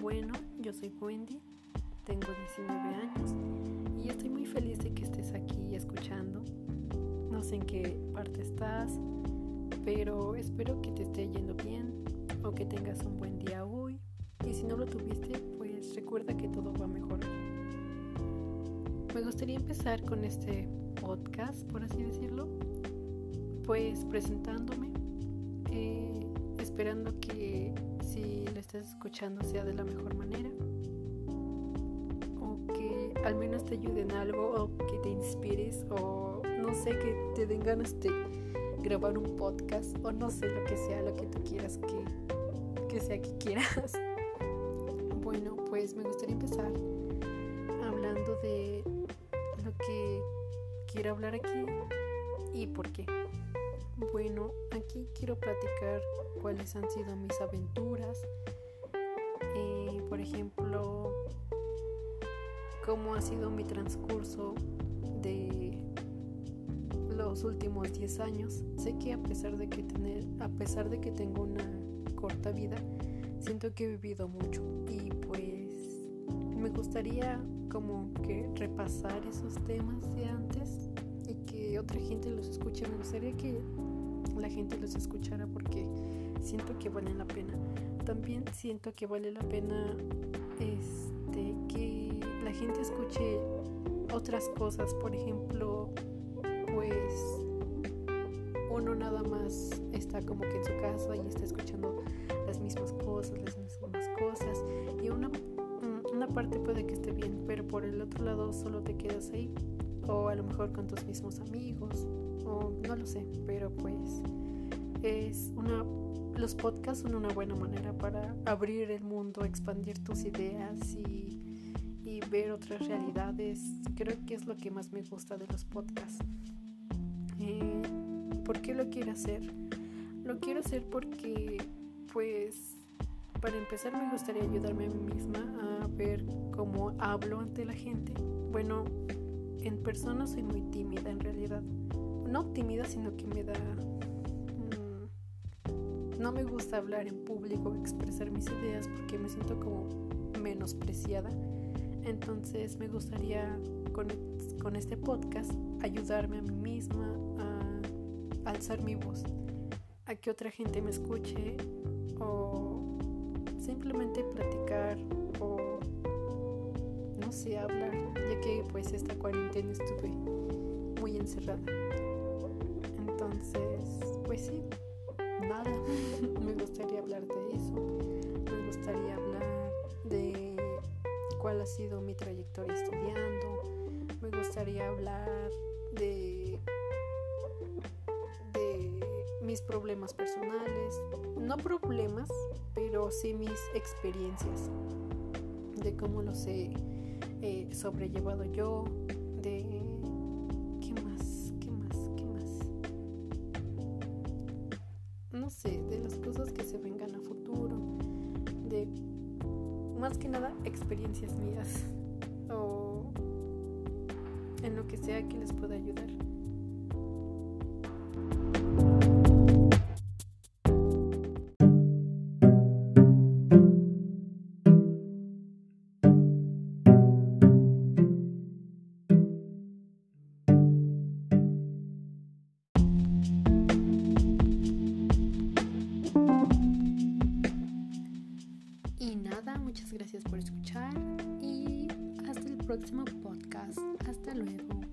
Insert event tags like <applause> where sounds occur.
Bueno, yo soy Wendy, tengo 19 años y estoy muy feliz de que estés aquí escuchando. No sé en qué parte estás, pero espero que te esté yendo bien o que tengas un buen día hoy. Y si no lo tuviste, pues recuerda que todo va a mejorar. Me gustaría empezar con este podcast, por así decirlo, pues presentándome. Eh, esperando que si lo estás escuchando sea de la mejor manera o que al menos te ayude en algo o que te inspires o no sé, que te den ganas de grabar un podcast o no sé lo que sea, lo que tú quieras que, que sea que quieras. <laughs> Bueno, pues me gustaría empezar hablando de lo que quiero hablar aquí y por qué. Bueno, aquí quiero platicar cuáles han sido mis aventuras. Eh, por ejemplo, cómo ha sido mi transcurso de los últimos 10 años. Sé que a pesar de que tener, a pesar de que tengo una corta vida, siento que he vivido mucho y pues me gustaría como que repasar esos temas de antes y que otra gente los escuche. Me gustaría que la gente los escuchara porque siento que valen la pena. También siento que vale la pena este que la gente escuche otras cosas, por ejemplo, pues uno nada más está como que en su casa y está escuchando las mismas cosas, las mismas cosas. Y una una parte puede que esté bien, pero por el otro lado solo te quedas ahí o a lo mejor con tus mismos amigos o no lo sé, pero pues es una los podcasts son una buena manera para abrir el mundo, expandir tus ideas y, ver otras realidades. Creo que es lo que más me gusta de los podcasts. Eh, ¿Por qué lo quiero hacer? Lo quiero hacer porque, pues, para empezar me gustaría ayudarme a mí misma a ver cómo hablo ante la gente. Bueno, en persona soy muy tímida en realidad. No tímida, sino que me da... Mm, no me gusta hablar en público, expresar mis ideas porque me siento como menospreciada. Entonces me gustaría con, con este podcast ayudarme a mí misma a alzar mi voz, a que otra gente me escuche o simplemente platicar o no sé, hablar, ya que pues esta cuarentena estuve muy encerrada. Entonces, pues sí, nada, <laughs> me gustaría hablar de eso, me gustaría hablar de cuál ha sido mi trayectoria estudiando, me gustaría hablar de mis problemas personales, no problemas, pero sí mis experiencias, de cómo los he eh, sobrellevado yo, de qué más, qué más, qué más. No sé, de las cosas que se vengan a futuro, de más que nada experiencias mías o en lo que sea que les pueda ayudar. Próximo podcast. Hasta luego.